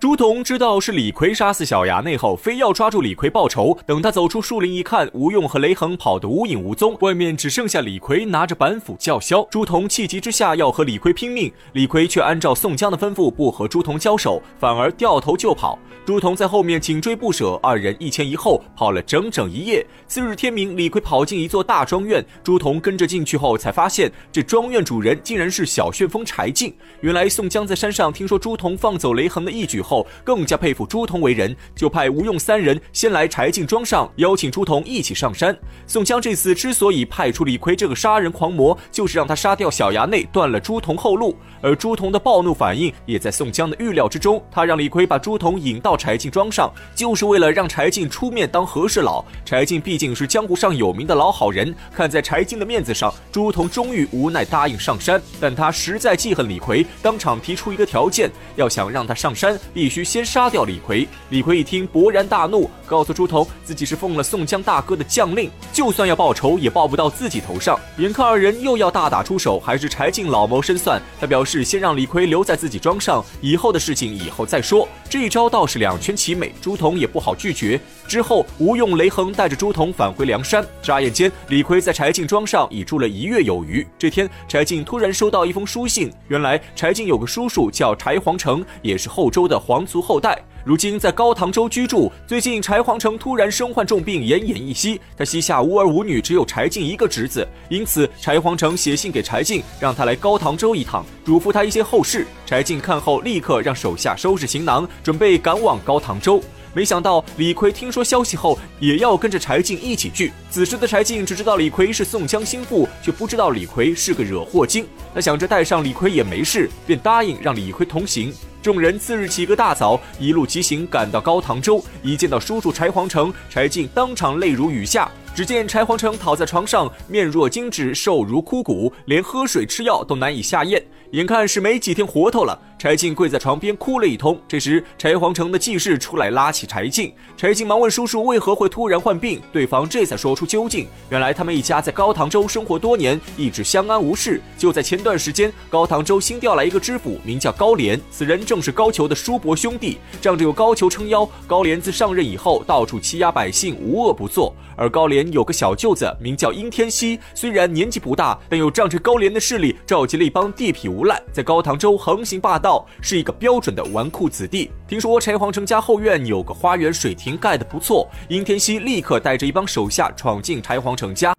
朱仝知道是李逵杀死小衙内后，非要抓住李逵报仇。等他走出树林一看，吴用和雷横跑得无影无踪，外面只剩下李逵拿着板斧叫嚣。朱仝气急之下要和李逵拼命，李逵却按照宋江的吩咐，不和朱仝交手，反而掉头就跑。朱仝在后面紧追不舍，二人一前一后跑了整整一夜。次日天明，李逵跑进一座大庄院，朱仝跟着进去后，才发现这庄院主人竟然是小旋风柴进。原来宋江在山上听说朱仝放走雷横的义举。后更加佩服朱仝为人，就派吴用三人先来柴进庄上，邀请朱仝一起上山。宋江这次之所以派出李逵这个杀人狂魔，就是让他杀掉小衙内，断了朱仝后路。而朱仝的暴怒反应也在宋江的预料之中，他让李逵把朱仝引到柴进庄上，就是为了让柴进出面当和事佬。柴进毕竟是江湖上有名的老好人，看在柴进的面子上，朱仝终于无奈答应上山。但他实在记恨李逵，当场提出一个条件，要想让他上山。必须先杀掉李逵。李逵一听，勃然大怒，告诉朱仝自己是奉了宋江大哥的将令，就算要报仇，也报不到自己头上。眼看二人又要大打出手，还是柴进老谋深算，他表示先让李逵留在自己庄上，以后的事情以后再说。这一招倒是两全其美，朱仝也不好拒绝。之后，吴用、雷横带着朱仝返回梁山。眨眼间，李逵在柴进庄上已住了一月有余。这天，柴进突然收到一封书信，原来柴进有个叔叔叫柴皇城，也是后周的。皇族后代，如今在高唐州居住。最近柴皇城突然身患重病，奄奄一息。他膝下无儿无女，只有柴进一个侄子，因此柴皇城写信给柴进，让他来高唐州一趟，嘱咐他一些后事。柴进看后，立刻让手下收拾行囊，准备赶往高唐州。没想到李逵听说消息后，也要跟着柴进一起去。此时的柴进只知道李逵是宋江心腹，却不知道李逵是个惹祸精。他想着带上李逵也没事，便答应让李逵同行。众人次日起个大早，一路疾行，赶到高唐州。一见到叔叔柴皇城，柴进当场泪如雨下。只见柴皇城躺在床上，面若金纸，瘦如枯骨，连喝水吃药都难以下咽，眼看是没几天活头了。柴进跪在床边哭了一通。这时，柴皇城的继室出来拉起柴进。柴进忙问叔叔为何会突然患病，对方这才说出究竟。原来他们一家在高唐州生活多年，一直相安无事。就在前段时间，高唐州新调来一个知府，名叫高廉。此人正是高俅的叔伯兄弟，仗着有高俅撑腰，高廉自上任以后，到处欺压百姓，无恶不作。而高廉有个小舅子，名叫殷天锡，虽然年纪不大，但又仗着高廉的势力，召集了一帮地痞无赖，在高唐州横行霸道，是一个标准的纨绔子弟。听说柴皇城家后院有个花园水亭盖得不错，殷天锡立刻带着一帮手下闯进柴皇城家。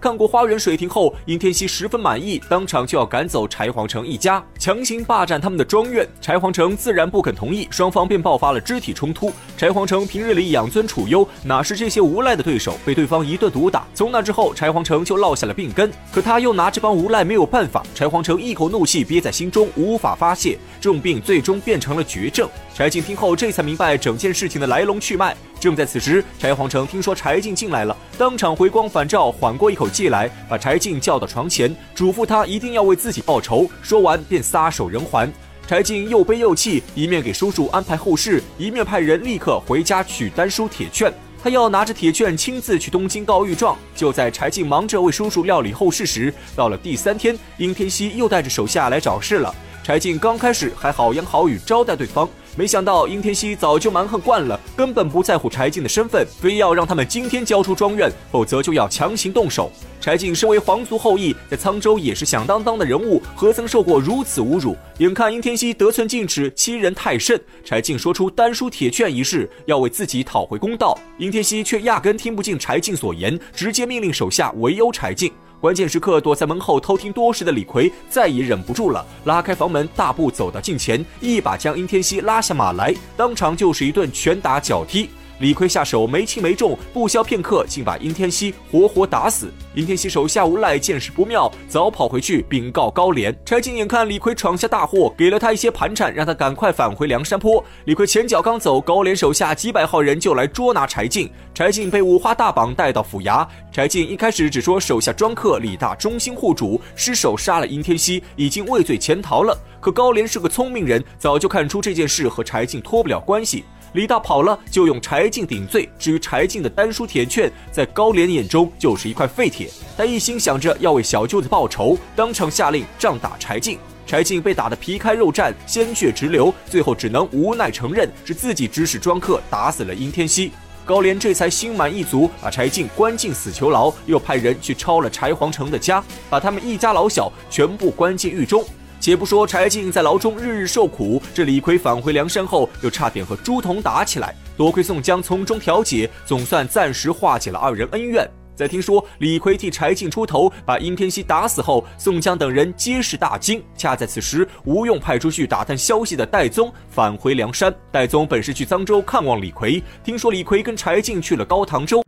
看过花园水亭后，殷天锡十分满意，当场就要赶走柴皇城一家，强行霸占他们的庄院。柴皇城自然不肯同意，双方便爆发了肢体冲突。柴皇城平日里养尊处优，哪是这些无赖的对手？被对方一顿毒打。从那之后，柴皇城就落下了病根。可他又拿这帮无赖没有办法。柴皇城一口怒气憋在心中，无法发泄，重病最终变成了绝症。柴进听后，这才明白整件事情的来龙去脉。正在此时，柴皇城听说柴进进来了，当场回光返照，缓过一口气来，把柴进叫到床前，嘱咐他一定要为自己报仇。说完便撒手人寰。柴进又悲又气，一面给叔叔安排后事，一面派人立刻回家取丹书铁券。他要拿着铁券亲自去东京告御状。就在柴进忙着为叔叔料理后事时，到了第三天，殷天锡又带着手下来找事了。柴进刚开始还好言好语招待对方，没想到殷天锡早就蛮横惯了，根本不在乎柴进的身份，非要让他们今天交出庄院，否则就要强行动手。柴进身为皇族后裔，在沧州也是响当当的人物，何曾受过如此侮辱？眼看殷天锡得寸进尺，欺人太甚，柴进说出丹书铁券一事，要为自己讨回公道。殷天锡却压根听不进柴进所言，直接命令手下围殴柴进。关键时刻，躲在门后偷听多时的李逵再也忍不住了，拉开房门，大步走到近前，一把将殷天锡拉下马来，当场就是一顿拳打脚踢。李逵下手没轻没重，不消片刻，竟把殷天锡活活打死。殷天锡手下无赖见势不妙，早跑回去禀告高廉。柴进眼看李逵闯下大祸，给了他一些盘缠，让他赶快返回梁山坡。李逵前脚刚走，高廉手下几百号人就来捉拿柴进。柴进被五花大绑带到府衙。柴进一开始只说手下庄客李大忠心护主，失手杀了殷天锡，已经畏罪潜逃了。可高廉是个聪明人，早就看出这件事和柴进脱不了关系。李大跑了，就用柴进顶罪。至于柴进的丹书铁券，在高廉眼中就是一块废铁。他一心想着要为小舅子报仇，当场下令杖打柴进。柴进被打得皮开肉绽，鲜血直流，最后只能无奈承认是自己指使庄客打死了殷天锡。高廉这才心满意足，把柴进关进死囚牢，又派人去抄了柴皇城的家，把他们一家老小全部关进狱中。且不说柴进在牢中日日受苦，这李逵返回梁山后，又差点和朱仝打起来，多亏宋江从中调解，总算暂时化解了二人恩怨。在听说李逵替柴进出头，把殷天锡打死后，宋江等人皆是大惊。恰在此时，吴用派出去打探消息的戴宗返回梁山。戴宗本是去漳州看望李逵，听说李逵跟柴进去了高唐州，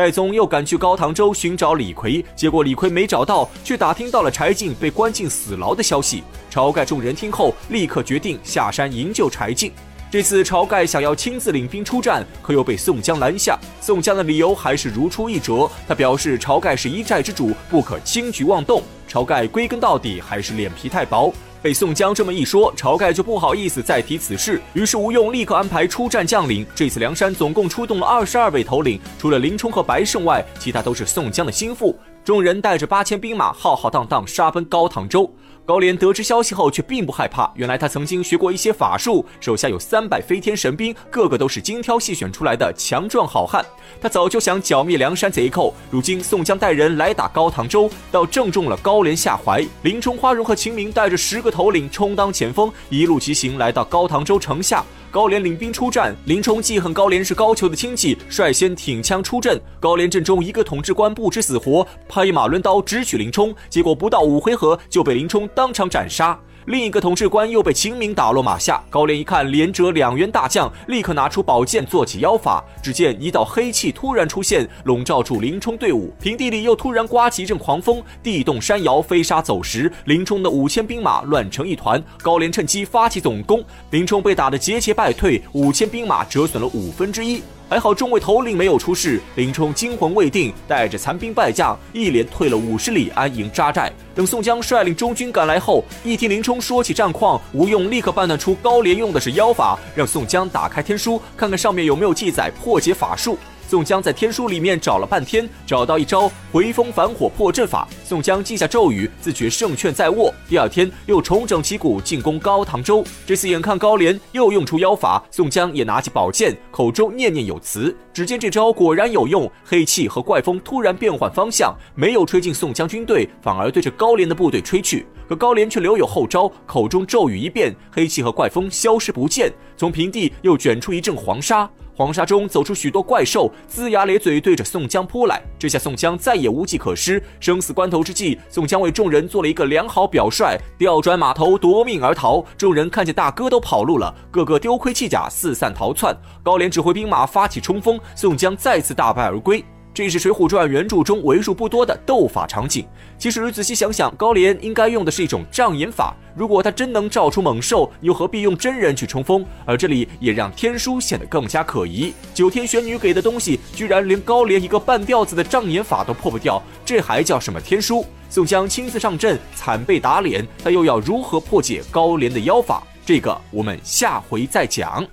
戴宗又赶去高唐州寻找李逵，结果李逵没找到，却打听到了柴进被关进死牢的消息。晁盖众人听后，立刻决定下山营救柴进。这次晁盖想要亲自领兵出战，可又被宋江拦下。宋江的理由还是如出一辙，他表示晁盖是一寨之主，不可轻举妄动。晁盖归根到底还是脸皮太薄，被宋江这么一说，晁盖就不好意思再提此事。于是吴用立刻安排出战将领。这次梁山总共出动了二十二位头领，除了林冲和白胜外，其他都是宋江的心腹。众人带着八千兵马，浩浩荡荡杀奔高唐州。高廉得知消息后，却并不害怕。原来他曾经学过一些法术，手下有三百飞天神兵，个个都是精挑细选出来的强壮好汉。他早就想剿灭梁山贼寇，如今宋江带人来打高唐州，倒正中了高廉下怀。林冲、花荣和秦明带着十个头领充当前锋，一路疾行来到高唐州城下。高廉领兵出战，林冲记恨高廉是高俅的亲戚，率先挺枪出阵。高廉阵中一个统治官不知死活，拍马抡刀直取林冲，结果不到五回合就被林冲当场斩杀。另一个统治官又被秦明打落马下。高廉一看连折两员大将，立刻拿出宝剑做起妖法。只见一道黑气突然出现，笼罩住林冲队伍。平地里又突然刮起一阵狂风，地动山摇，飞沙走石。林冲的五千兵马乱成一团。高廉趁机发起总攻，林冲被打得节节败退，五千兵马折损了五分之一。还好众位头领没有出事，林冲惊魂未定，带着残兵败将一连退了五十里安营扎寨。等宋江率领中军赶来后，一听林冲说起战况，吴用立刻判断出高廉用的是妖法，让宋江打开天书，看看上面有没有记载破解法术。宋江在天书里面找了半天，找到一招回风反火破阵法。宋江记下咒语，自觉胜券在握。第二天又重整旗鼓进攻高唐州。这次眼看高廉又用出妖法，宋江也拿起宝剑，口中念念有词。只见这招果然有用，黑气和怪风突然变换方向，没有吹进宋江军队，反而对着高廉的部队吹去。可高廉却留有后招，口中咒语一变，黑气和怪风消失不见，从平地又卷出一阵黄沙。黄沙中走出许多怪兽，龇牙咧嘴对着宋江扑来。这下宋江再也无计可施，生死关头之际，宋江为众人做了一个良好表率，调转马头夺命而逃。众人看见大哥都跑路了，个个丢盔弃甲，四散逃窜。高廉指挥兵马发起冲锋，宋江再次大败而归。这是《水浒传》原著中为数不多的斗法场景。其实仔细想想，高廉应该用的是一种障眼法。如果他真能召出猛兽，又何必用真人去冲锋？而这里也让天书显得更加可疑。九天玄女给的东西，居然连高廉一个半吊子的障眼法都破不掉，这还叫什么天书？宋江亲自上阵，惨被打脸，他又要如何破解高廉的妖法？这个我们下回再讲。